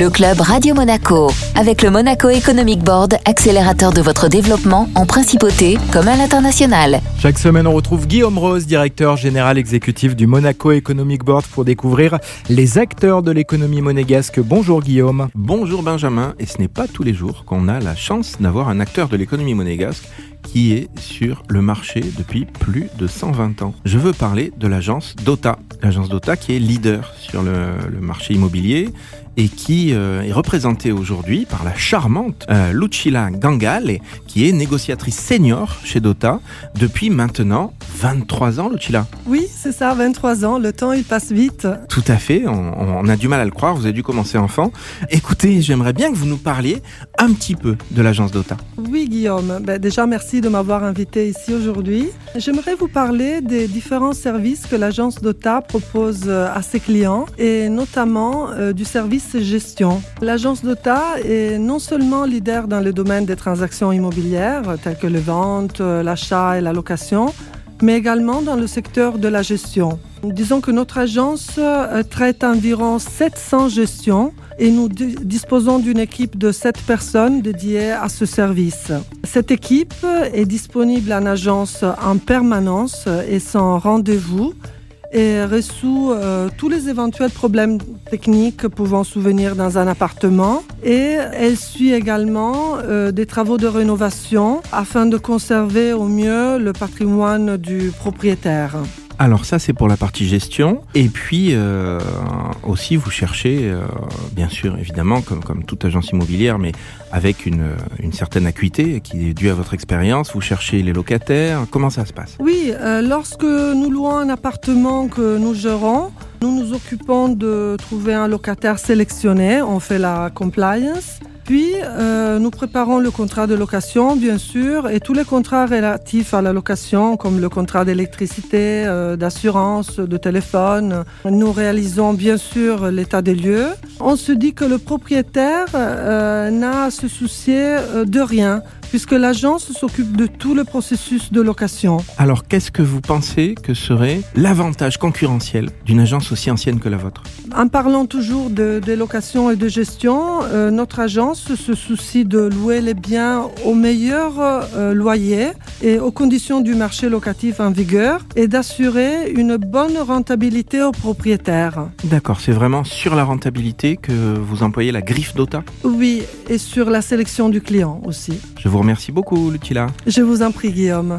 Le club Radio Monaco, avec le Monaco Economic Board, accélérateur de votre développement en principauté comme à l'international. Chaque semaine, on retrouve Guillaume Rose, directeur général exécutif du Monaco Economic Board, pour découvrir les acteurs de l'économie monégasque. Bonjour Guillaume. Bonjour Benjamin, et ce n'est pas tous les jours qu'on a la chance d'avoir un acteur de l'économie monégasque qui est sur le marché depuis plus de 120 ans. Je veux parler de l'agence Dota. L'agence Dota qui est leader sur le, marché immobilier et qui euh, est représentée aujourd'hui par la charmante euh, Lucilla Gangal, qui est négociatrice senior chez Dota depuis maintenant 23 ans, Lucilla. Oui, c'est ça, 23 ans. Le temps, il passe vite. Tout à fait, on, on, a du mal à le croire, vous avez dû commencer enfant. Écoutez, j'aimerais bien que vous nous parliez un petit peu de l'agence Dota. Oui, Guillaume. Ben, déjà, merci de m'avoir invité ici aujourd'hui. J'aimerais vous parler des différents services que l'agence Dota propose euh, à ses clients et notamment euh, du service gestion. L'agence Dota est non seulement leader dans le domaine des transactions immobilières telles que les ventes, euh, l'achat et la location, mais également dans le secteur de la gestion. Disons que notre agence traite environ 700 gestions et nous disposons d'une équipe de 7 personnes dédiées à ce service. Cette équipe est disponible en agence en permanence et sans rendez-vous et résout euh, tous les éventuels problèmes techniques pouvant souvenir dans un appartement. Et elle suit également euh, des travaux de rénovation afin de conserver au mieux le patrimoine du propriétaire. Alors ça c'est pour la partie gestion. Et puis euh, aussi vous cherchez euh, bien sûr évidemment comme, comme toute agence immobilière mais avec une, une certaine acuité qui est due à votre expérience, vous cherchez les locataires, comment ça se passe? Oui, euh, lorsque nous louons un appartement que nous gérons, nous nous occupons de trouver un locataire sélectionné, on fait la compliance puis, euh, nous préparons le contrat de location, bien sûr, et tous les contrats relatifs à la location, comme le contrat d'électricité, euh, d'assurance, de téléphone. Nous réalisons, bien sûr, l'état des lieux. On se dit que le propriétaire euh, n'a à se soucier de rien puisque l'agence s'occupe de tout le processus de location. Alors qu'est-ce que vous pensez que serait l'avantage concurrentiel d'une agence aussi ancienne que la vôtre? En parlant toujours de, de location et de gestion, euh, notre agence se soucie de louer les biens au meilleur euh, loyer et aux conditions du marché locatif en vigueur et d'assurer une bonne rentabilité aux propriétaires. D'accord, c'est vraiment sur la rentabilité que vous employez la griffe d'OTA? Oui, et sur la sélection du client aussi. Je vous remercie beaucoup, Lucilla. Je vous en prie, Guillaume.